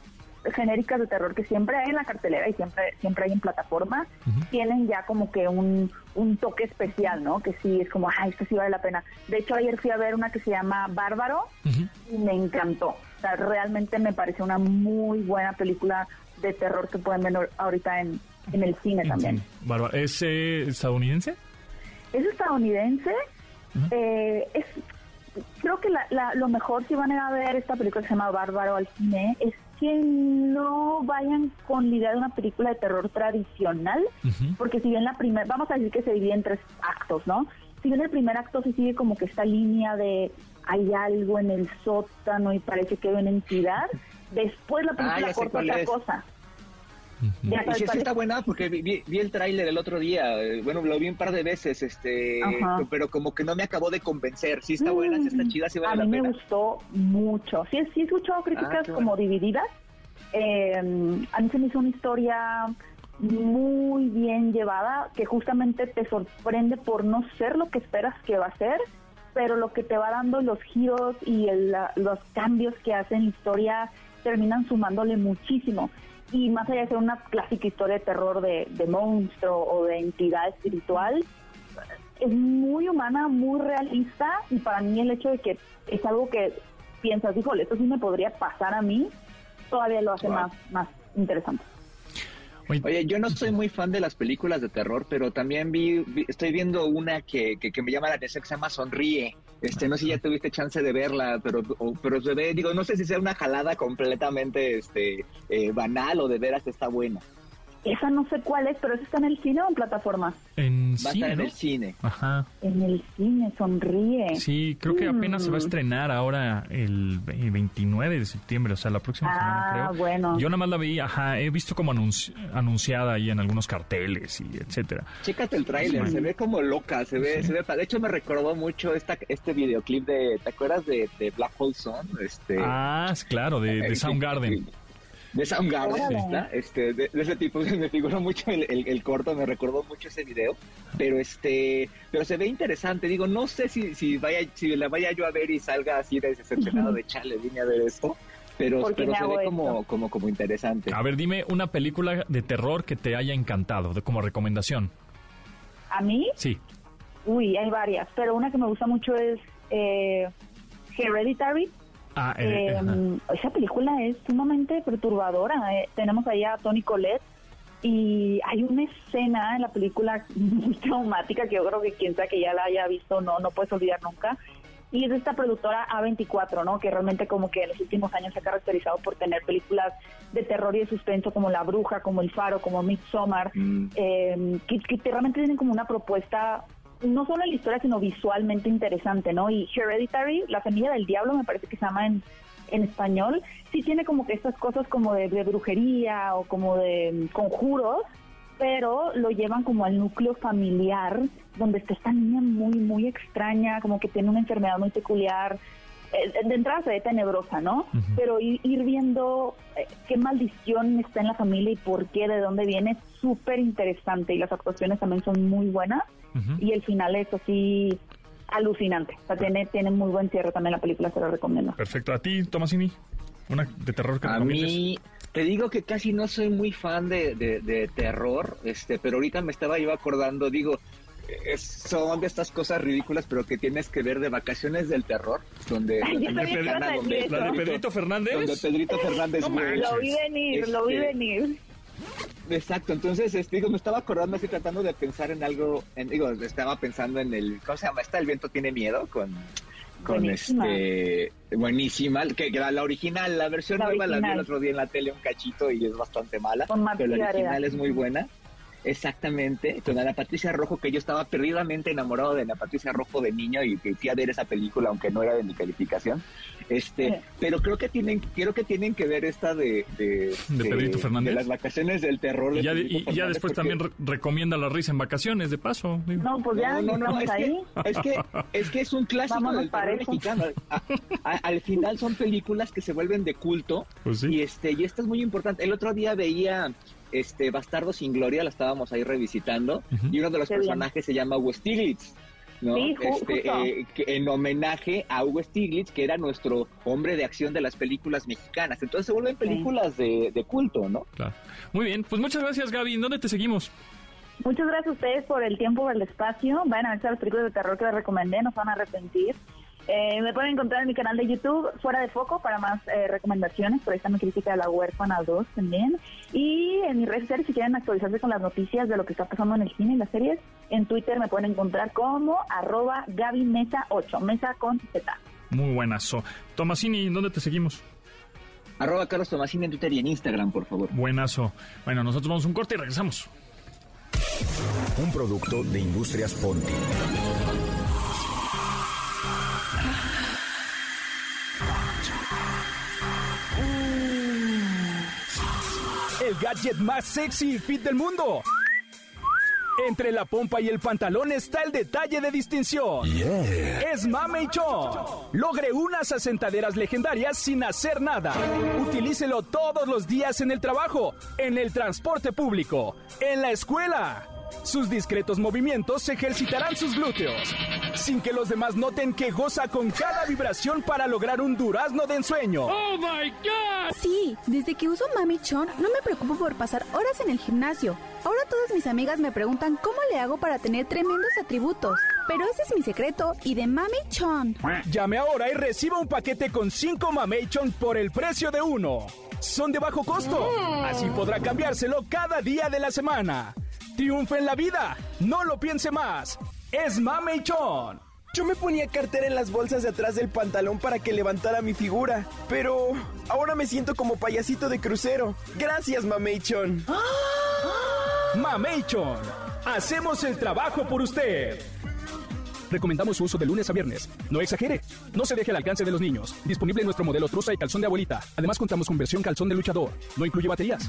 genéricas de terror que siempre hay en la cartelera y siempre siempre hay en plataforma, tienen ya como que un, un toque especial, ¿no? Que sí, es como, ay, esto sí vale la pena. De hecho, ayer fui a ver una que se llama Bárbaro y me encantó. O sea, realmente me pareció una muy buena película de terror que pueden ver ahorita en, en el cine también. Bárbaro, ¿es eh, estadounidense? Es estadounidense. Eh, es creo que la, lo mejor si van a ver esta película que se llama Bárbaro al cine es que no vayan con la idea de una película de terror tradicional, porque si bien la primera, vamos a decir que se divide en tres actos, ¿no? Si bien el primer acto se sigue como que esta línea de hay algo en el sótano y parece que hay una entidad, después la película ah, corta otra cosa. Y sí, está buena porque vi, el tráiler el otro día, eh, bueno, lo vi un par de veces, este, pero como que no me acabó de convencer. Sí está buena, sí está chida, sí vale A mí me gustó mucho. Sí, sí he escuchado críticas ah, como divididas. Eh, a mí se me hizo una historia muy bien llevada, que justamente te sorprende por no ser lo que esperas que va a ser, pero lo que te va dando los giros y los cambios que hacen la historia terminan sumándole muchísimo y más allá de ser una clásica historia de terror de, monstruo o de entidad espiritual, es muy humana, muy realista y para mí el hecho de que es algo que piensas, híjole, esto sí me podría pasar a mí, todavía lo hace más, más interesante. Oye, yo no soy muy fan de las películas de terror, pero también vi, estoy viendo una que, que, me llama la atención que se llama Sonríe. Este, no sé si ya tuviste chance de verla, pero, pero se ve, digo, no sé si sea una jalada completamente este, eh, banal o de veras está buena. Esa no sé cuál es, pero ¿eso está en el cine o en plataforma? En va cine, en el cine. Ajá. En el cine, sonríe. Sí, creo que apenas se va a mm. estrenar ahora el 29 de septiembre, o sea, la próxima semana, ah, creo. bueno. Yo nada más la vi, ajá, he visto como anunciada ahí en algunos carteles y etcétera. Chécate el tráiler, se ve como loca, se ve, se ve, de hecho me recordó mucho esta, este videoclip de, ¿te acuerdas de, Black Hole Sun? Este, ah, claro, de, de Soundgarden de Soundgarden, ¿está? Este, de, ese tipo *laughs* me figuró mucho el, el, corto, me recordó mucho ese video, pero este, pero se ve interesante, digo, no sé si, si vaya, si la vaya yo a ver y salga así decepcionado de chale, vine a ver esto, pero, pero se ve como, como, como interesante. A ver, dime una película de terror que te haya encantado, de, como recomendación. ¿A mí? Sí. Uy, hay varias, pero una que me gusta mucho es eh, Hereditary. Ah, eh, em, esa película es sumamente perturbadora. Eh, tenemos ahí a Tony Colette y hay una escena en la película *laughs* muy traumática que yo creo que quien sea que ya la haya visto no no puedes olvidar nunca. Y es de esta productora A24, ¿no? Que realmente como que en los últimos años se ha caracterizado por tener películas de terror y de suspenso como La Bruja, como El Faro, como Midsommar, mm. eh, que, que realmente tienen como una propuesta no solo en la historia, sino visualmente interesante, ¿no? Y Hereditary, La Semilla del Diablo, me parece que se llama en, en español, sí tiene como que estas cosas como de, brujería o como de mm, conjuros, pero lo llevan como al núcleo familiar, donde está esta niña muy, muy extraña, como que tiene una enfermedad muy peculiar. Eh, de entrada se ve tenebrosa, ¿no? Pero ir, viendo eh, qué maldición está en la familia y por qué, de dónde viene, es súper interesante y las actuaciones también son muy buenas y el final es así alucinante. O sea, tiene, tiene muy buen cierre también la película, se la recomiendo. Perfecto. ¿A ti, Tomasini? ¿Una de terror que A mí, te digo que casi no soy muy fan de, de, terror, este, pero ahorita me estaba yo acordando, digo, son de estas cosas ridículas, pero que tienes que ver de vacaciones del terror, donde, la de Pedrito Fernández, donde Pedrito Fernández, lo vi venir, lo vi este, venir. Exacto, entonces este, digo, me estaba acordando así tratando de pensar en algo, en, digo, estaba pensando en el, ¿cómo se llama? ¿Está el viento tiene miedo? Con con este buenísima, que, la, original, la versión nueva la vi el otro día en la tele un cachito y es bastante mala, pero la original es muy buena. Exactamente, con la Patricia Rojo, que yo estaba perdidamente enamorado de la Patricia Rojo de niño y que fui a ver esa película, aunque no era de mi calificación. Este, pero creo que tienen, creo que tienen que ver esta de de, Fernández. las vacaciones del terror. y ya, después también recomienda la risa en vacaciones, de paso. No, pues ya no, no, es, ahí. Que, es que es que es un clásico del terror mexicano. al final son películas que se vuelven de culto pues y este y esto es muy importante. El otro día veía este Bastardo sin Gloria, la estábamos ahí revisitando, y uno de los personajes se llama Hugo Stiglitz. ¿no? este, eh, en homenaje a Hugo Stiglitz, que era nuestro hombre de acción de las películas mexicanas. Entonces se vuelven películas de, de, culto, ¿no? Claro. Muy bien, pues muchas gracias Gaby. ¿Dónde te seguimos? Muchas gracias a ustedes por el tiempo, por el espacio. Vayan a ver las películas de terror que les recomendé, no se van a arrepentir. Eh, me pueden encontrar en mi canal de YouTube, Fuera de Foco, para más eh, recomendaciones. Por ahí está mi crítica de la huérfana 2 también. Y en mis redes sociales, si quieren actualizarse con las noticias de lo que está pasando en el cine y las series, en Twitter me pueden encontrar como arroba Gaby Mesa 8, Mesa con Z. Muy buenazo. Tomasini, ¿dónde te seguimos? Arroba Carlos Tomasini en Twitter y en Instagram, por favor. Buenazo. Bueno, nosotros vamos a un corte y regresamos. Un producto de Industrias Ponti. El gadget más sexy y fit del mundo. Entre la pompa y el pantalón está el detalle de distinción. Es Mame Chon. Logre unas asentaderas legendarias sin hacer nada. Utilícelo todos los días en el trabajo, en el transporte público, en la escuela sus discretos movimientos ejercitarán sus glúteos, sin que los demás noten que goza con cada vibración para lograr un durazno de ensueño. ¡Oh, my God! Sí, desde que uso Mami Chon no me preocupo por pasar horas en el gimnasio. Ahora todas mis amigas me preguntan cómo le hago para tener tremendos atributos. Pero ese es mi secreto y de Mami Chon. Llame ahora y reciba un paquete con 5 Mami Chon por el precio de uno. Son de bajo costo. Mm. Así podrá cambiárselo cada día de la semana. Triunfe en la vida. No lo piense más. Es Mame Chon. Yo me ponía cartera en las bolsas de atrás del pantalón para que levantara mi figura, pero ahora me siento como payasito de crucero. Gracias, Mameichon. Mameichon, hacemos el trabajo por usted. Recomendamos su uso de lunes a viernes. No exagere. No se deje al alcance de los niños. Disponible en nuestro modelo trusa y calzón de abuelita. Además contamos con versión calzón de luchador. No incluye baterías.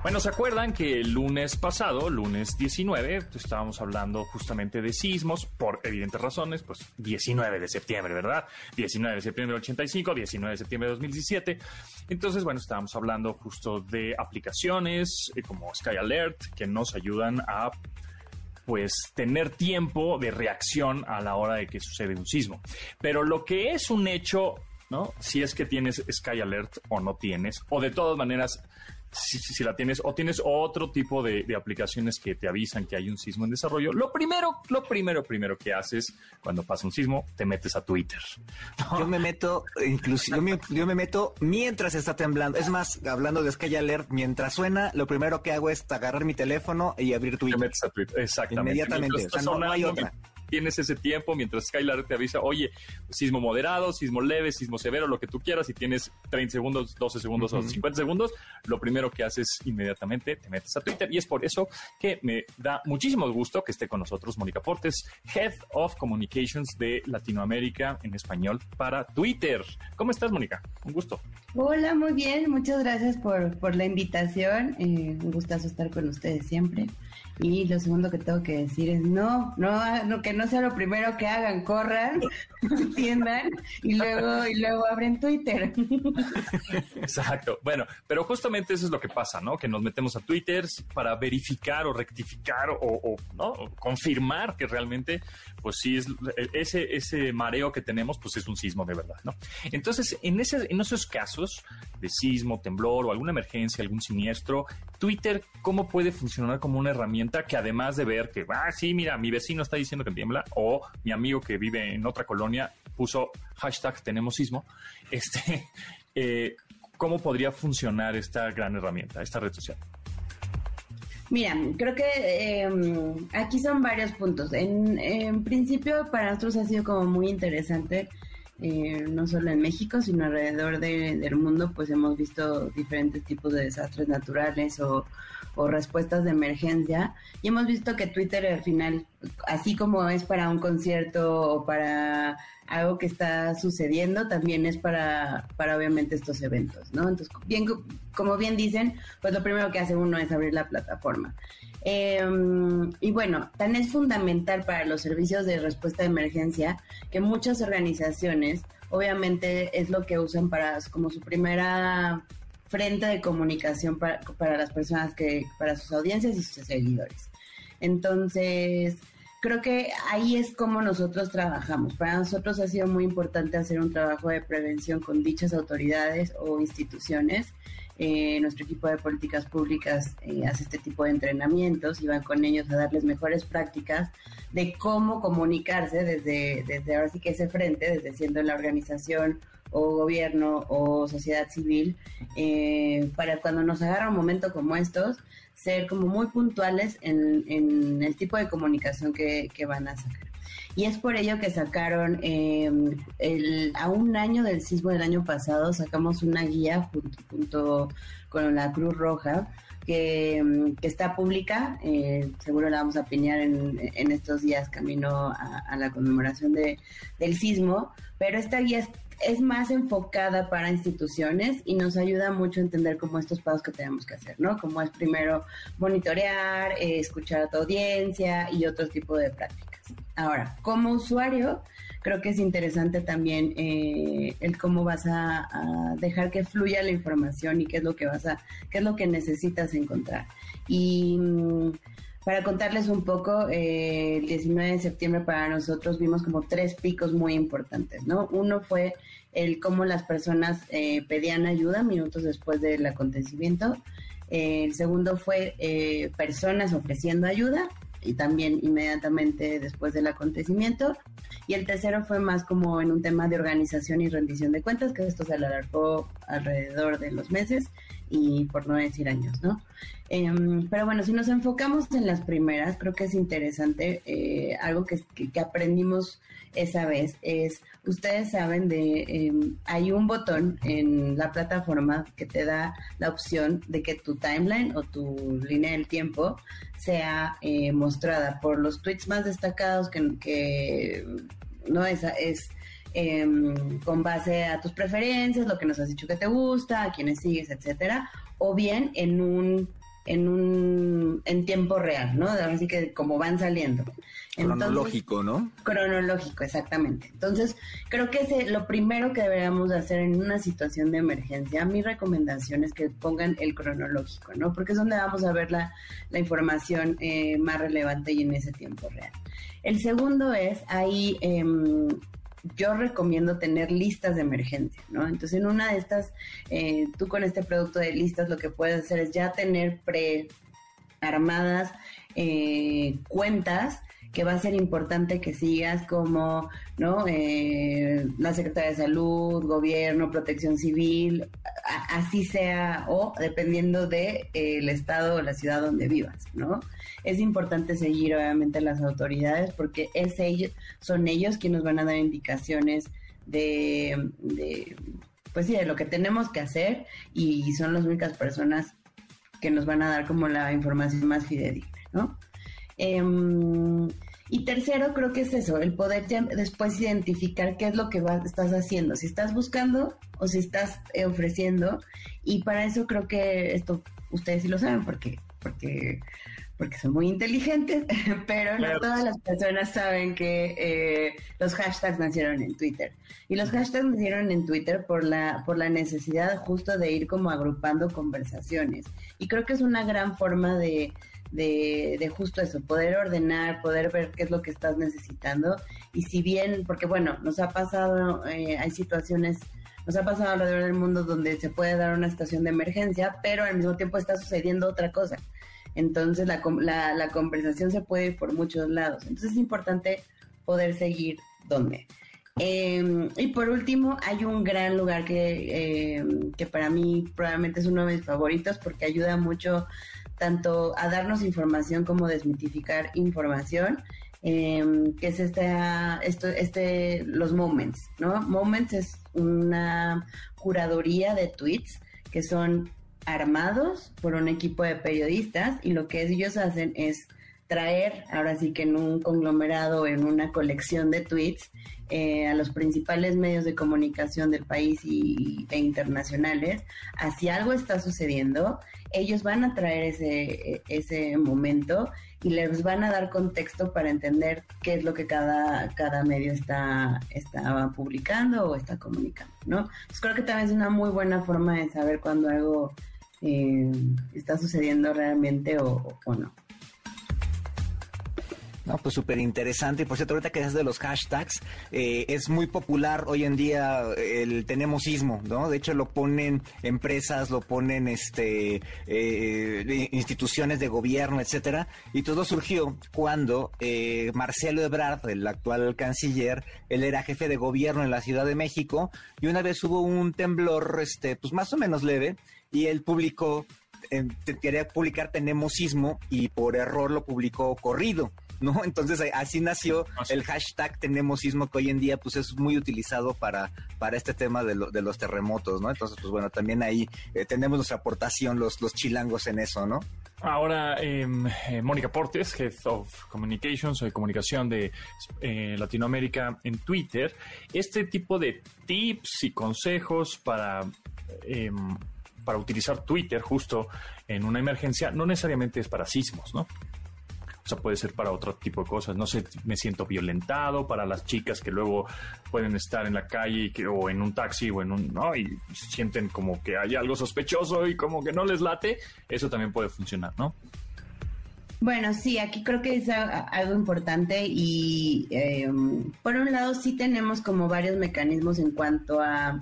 Bueno, ¿se acuerdan que el lunes pasado, lunes 19, pues, estábamos hablando justamente de sismos por evidentes razones, pues 19 de septiembre, ¿verdad? 19 de septiembre del 85, 19 de septiembre de 2017. Entonces, bueno, estábamos hablando justo de aplicaciones eh, como Sky Alert que nos ayudan a pues tener tiempo de reacción a la hora de que sucede un sismo. Pero lo que es un hecho, ¿no? Si es que tienes Sky Alert o no tienes, o de todas maneras si, la tienes o tienes otro tipo de, aplicaciones que te avisan que hay un sismo en desarrollo, lo primero, lo primero, primero que haces cuando pasa un sismo, te metes a Twitter. Yo me meto, incluso yo me, meto mientras está temblando. Es más, hablando de Sky Alert, mientras suena, lo primero que hago es agarrar mi teléfono y abrir Twitter. Te metes a Twitter, exactamente. Inmediatamente, o sea, no hay otra tienes ese tiempo mientras Skylar te avisa, oye, sismo moderado, sismo leve, sismo severo, lo que tú quieras, y tienes 30 segundos, 12 segundos o 50 segundos, lo primero que haces inmediatamente te metes a Twitter. Y es por eso que me da muchísimo gusto que esté con nosotros Mónica Portes, Head of Communications de Latinoamérica en español para Twitter. ¿Cómo estás, Mónica? Un gusto. Hola, muy bien. Muchas gracias por, por la invitación. Eh, un gustazo estar con ustedes siempre. Y lo segundo que tengo que decir es no, no, no que no sea lo primero que hagan, corran, *laughs* entiendan y luego y luego abren Twitter. *laughs* Exacto. Bueno, pero justamente eso es lo que pasa, ¿no? Que nos metemos a Twitter para verificar o rectificar o, ¿no? confirmar que realmente, pues sí es ese ese mareo que tenemos, pues es un sismo de verdad, ¿no? Entonces, en ese en esos casos de sismo, temblor o alguna emergencia, algún siniestro, Twitter, ¿cómo puede funcionar como una herramienta que además de ver que, ah, sí, mira, mi vecino está diciendo que o mi amigo que vive en otra colonia puso hashtag tenemos sismo, *laughs* este, eh, ¿cómo podría funcionar esta gran herramienta, esta red social? Mira, creo que em, aquí son varios puntos. En, en, principio, para nosotros ha sido como muy interesante eh, no solo en México, sino alrededor del mundo, pues hemos visto diferentes tipos de desastres naturales o, respuestas de emergencia. Y hemos visto que Twitter al final, así como es para un concierto o para algo que está sucediendo, también es para, para obviamente estos eventos, ¿no? Entonces, bien, como bien dicen, pues lo primero que hace uno es abrir la plataforma. Em, y bueno, tan es fundamental para los servicios de respuesta de emergencia que muchas organizaciones, obviamente, es lo que usan para como su primera frente de comunicación para, para las personas que, para sus audiencias y sus seguidores. Entonces, creo que ahí es como nosotros trabajamos. Para nosotros ha sido muy importante hacer un trabajo de prevención con dichas autoridades o instituciones eh, nuestro equipo de políticas públicas eh, hace este tipo de entrenamientos y van con ellos a darles mejores prácticas de cómo comunicarse desde, desde ahora sí que ese frente, desde siendo la organización o gobierno o sociedad civil, eh, para cuando nos agarra un momento como estos, ser como muy puntuales en, el tipo de comunicación que, van a sacar. Y es por ello que sacaron, em, a un año del sismo del año pasado, sacamos una guía junto, con la Cruz Roja, que, em, está pública, eh, seguro la vamos a piñar en, estos días camino a, la conmemoración de, del sismo, pero esta guía es, más enfocada para instituciones y nos ayuda mucho a entender cómo estos pasos que tenemos que hacer, ¿no? Como es primero monitorear, eh, escuchar a tu audiencia y otro tipo de prácticas. Ahora, como usuario, creo que es interesante también eh, el cómo vas a, dejar que fluya la información y qué es lo que vas a, qué es lo que necesitas encontrar. Y mm, para contarles un poco, eh, el 19 de septiembre para nosotros vimos como tres picos muy importantes, ¿no? Uno fue el cómo las personas eh, pedían ayuda minutos después del acontecimiento. el segundo fue personas ofreciendo ayuda y también inmediatamente después del acontecimiento. Y el tercero fue más como en un tema de organización y rendición de cuentas, que esto se alargó alrededor de los meses y por no decir años, ¿no? Em, pero bueno, si nos enfocamos en las primeras, creo que es interesante, eh, algo que, que, aprendimos esa vez es, ustedes saben de, em, hay un botón en la plataforma que te da la opción de que tu timeline o tu línea del tiempo sea eh, mostrada por los tweets más destacados que, que no es, es em, con base a tus preferencias, lo que nos has dicho que te gusta, a quienes sigues, etcétera, o bien en un en un en tiempo real, ¿no? Así que como van saliendo. cronológico, ¿no? Cronológico, exactamente. Entonces, creo que es lo primero que deberíamos hacer en una situación de emergencia. Mi recomendación es que pongan el cronológico, ¿no? Porque es donde vamos a ver la, la información eh, más relevante y en ese tiempo real. El segundo es ahí em, yo recomiendo tener listas de emergencia, ¿no? Entonces, en una de estas, eh, tú con este producto de listas lo que puedes hacer es ya tener prearmadas eh, cuentas que va a ser importante que sigas como no eh, la Secretaría de Salud, Gobierno, Protección Civil, así sea o dependiendo de el estado o la ciudad donde vivas, ¿no? Es importante seguir obviamente las autoridades porque es ellos, son ellos quienes van a dar indicaciones de, pues sí, de lo que tenemos que hacer y son las únicas personas que nos van a dar como la información más fidedigna, ¿no? Em, y tercero, creo que es eso, el poder después identificar qué es lo que estás haciendo, si estás buscando o si estás eh, ofreciendo. Y para eso creo que esto ustedes sí lo saben, porque, porque porque son muy inteligentes, *laughs* pero no todas las personas saben que eh, los hashtags nacieron en Twitter. Y los hashtags nacieron en Twitter por la, por la necesidad justo de ir como agrupando conversaciones. Y creo que es una gran forma de, de, justo eso, poder ordenar, poder ver qué es lo que estás necesitando. Y si bien, porque bueno, nos ha pasado, eh, hay situaciones, nos ha pasado alrededor del mundo donde se puede dar una situación de emergencia, pero al mismo tiempo está sucediendo otra cosa. Entonces la, la, conversación se puede ir por muchos lados. Entonces es importante poder seguir dónde. Em, y por último, hay un gran lugar que, em, que para mí probablemente es uno de mis favoritos porque ayuda mucho tanto a darnos información como desmitificar información, em, que es este, esto, este, los moments, ¿no? Moments es una curaduría de tweets que son armados por un equipo de periodistas y lo que ellos hacen es traer, ahora sí que en un conglomerado, en una colección de tweets, eh, a los principales medios de comunicación del país y, e internacionales, si algo está sucediendo, ellos van a traer ese, ese momento y les van a dar contexto para entender qué es lo que cada, cada medio está, está publicando o está comunicando, ¿no? Pues creo que también es una muy buena forma de saber cuando algo eh, está sucediendo realmente o, o no. No, pues súper interesante. Y por cierto, ahorita que es de los hashtags, eh, es muy popular hoy en día el tenemos sismo, ¿no? De hecho, lo ponen empresas, lo ponen este eh, instituciones de gobierno, etcétera. Y todo surgió cuando eh, Marcelo Ebrard, el actual canciller, él era jefe de gobierno en la Ciudad de México, y una vez hubo un temblor, este, pues más o menos leve, y él publicó quería publicar Tenemos Sismo y por error lo publicó corrido. ¿no? *laughs* Entonces así nació el hashtag Tenemos Sismo que hoy en día pues es muy utilizado para, para este tema de, de los terremotos, ¿no? Entonces pues bueno, también ahí eh, tenemos nuestra aportación los, los chilangos en eso, ¿no? Ahora, em, eh, Mónica Portes, Head of Communications o de comunicación de eh, Latinoamérica en Twitter, este tipo de tips y consejos para em, para utilizar Twitter justo en una emergencia no necesariamente es para sismos, ¿no? O sea, puede ser para otro tipo de cosas. No sé, me siento violentado para las chicas que luego pueden estar en la calle o en un taxi o en un, ¿no? Y sienten como que hay algo sospechoso y como que no les late. Eso también puede funcionar, ¿no? Bueno, sí, aquí creo que es algo importante y em, por un lado sí tenemos como varios mecanismos en cuanto a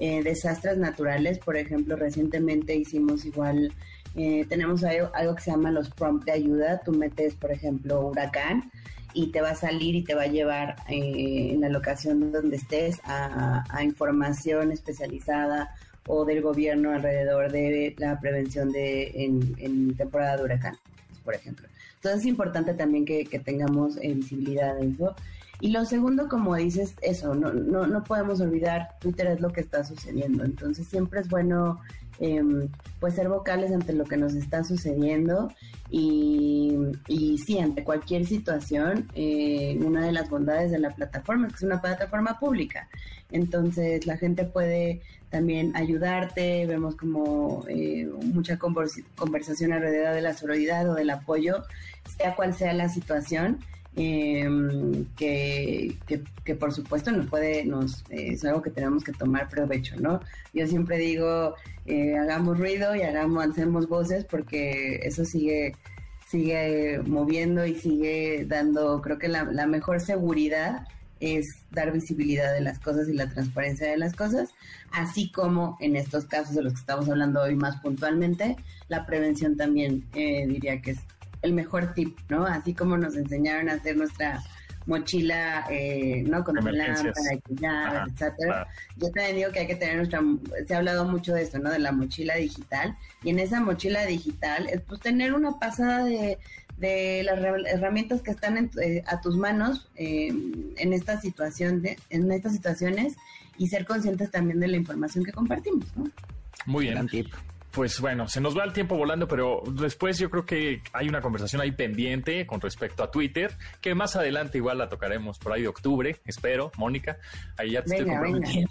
eh, desastres naturales. Por ejemplo, recientemente hicimos igual eh, tenemos algo, que se llama los prompts de ayuda. Tú metes, por ejemplo, huracán y te va a salir y te va a llevar eh, en la locación donde estés a, información especializada o del gobierno alrededor de la prevención de en, temporada de huracán, por ejemplo. Entonces es importante también que, tengamos visibilidad de eso. Y lo segundo, como dices, eso, no, no, no podemos olvidar, Twitter es lo que está sucediendo. Entonces siempre es bueno Em, pues ser vocales ante lo que nos está sucediendo y, y sí, ante cualquier situación, eh, una de las bondades de la plataforma es que es una plataforma pública. Entonces la gente puede también ayudarte, vemos como eh, mucha conversación alrededor de la sororidad o del apoyo, sea cual sea la situación. Em, que, que, por supuesto nos puede, nos, es algo que tenemos que tomar provecho, ¿no? Yo siempre digo, eh, hagamos ruido y hagamos, hacemos voces porque eso sigue, sigue moviendo y sigue dando, creo que la, la mejor seguridad es dar visibilidad de las cosas y la transparencia de las cosas, así como en estos casos de los que estamos hablando hoy más puntualmente, la prevención también eh, diría que es el mejor tip, ¿no? Así como nos enseñaron a hacer nuestra mochila, eh, ¿no? Con la lámpara, etcétera. Yo también digo que hay que tener nuestra, se ha hablado mucho de esto, ¿no? De la mochila digital. Y en esa mochila digital, es pues tener una pasada de, de las herramientas que están eh, a tus manos eh, en esta situación, de, en estas situaciones y ser conscientes también de la información que compartimos, ¿no? Muy bien. Pues bueno, se nos va el tiempo volando, pero después yo creo que hay una conversación ahí pendiente con respecto a Twitter, que más adelante igual la tocaremos por ahí de octubre, espero, Mónica. Ahí ya te estoy comprometiendo.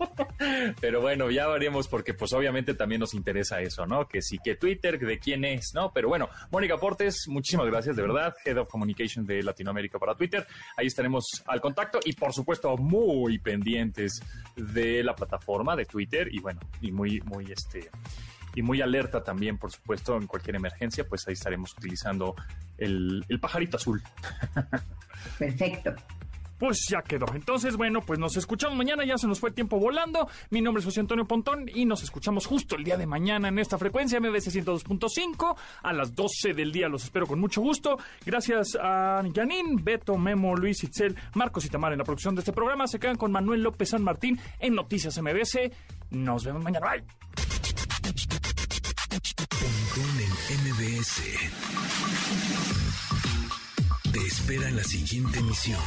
*laughs* pero bueno, ya veremos porque pues obviamente también nos interesa eso, ¿no? Que sí, que Twitter, de quién es, ¿no? Pero bueno, Mónica Portes, muchísimas gracias, de verdad, Head of Communication de Latinoamérica para Twitter. Ahí estaremos al contacto y por supuesto muy pendientes de la plataforma de Twitter y bueno, y muy, muy este y muy alerta también, por supuesto, en cualquier emergencia, pues ahí estaremos utilizando el, el pajarito azul. *laughs* Perfecto. Pues ya quedó. Entonces, bueno, pues nos escuchamos mañana. Ya se nos fue el tiempo volando. Mi nombre es José Antonio Pontón y nos escuchamos justo el día de mañana en esta frecuencia MBC 102.5 a las 12 del día. Los espero con mucho gusto. Gracias a Yanin, Beto, Memo, Luis, Itzel, Marcos y Tamar en la producción de este programa. Se quedan con Manuel López San Martín en Noticias MBC. Nos vemos mañana. Bye. Pontón en MBS. Te espera la siguiente emisión.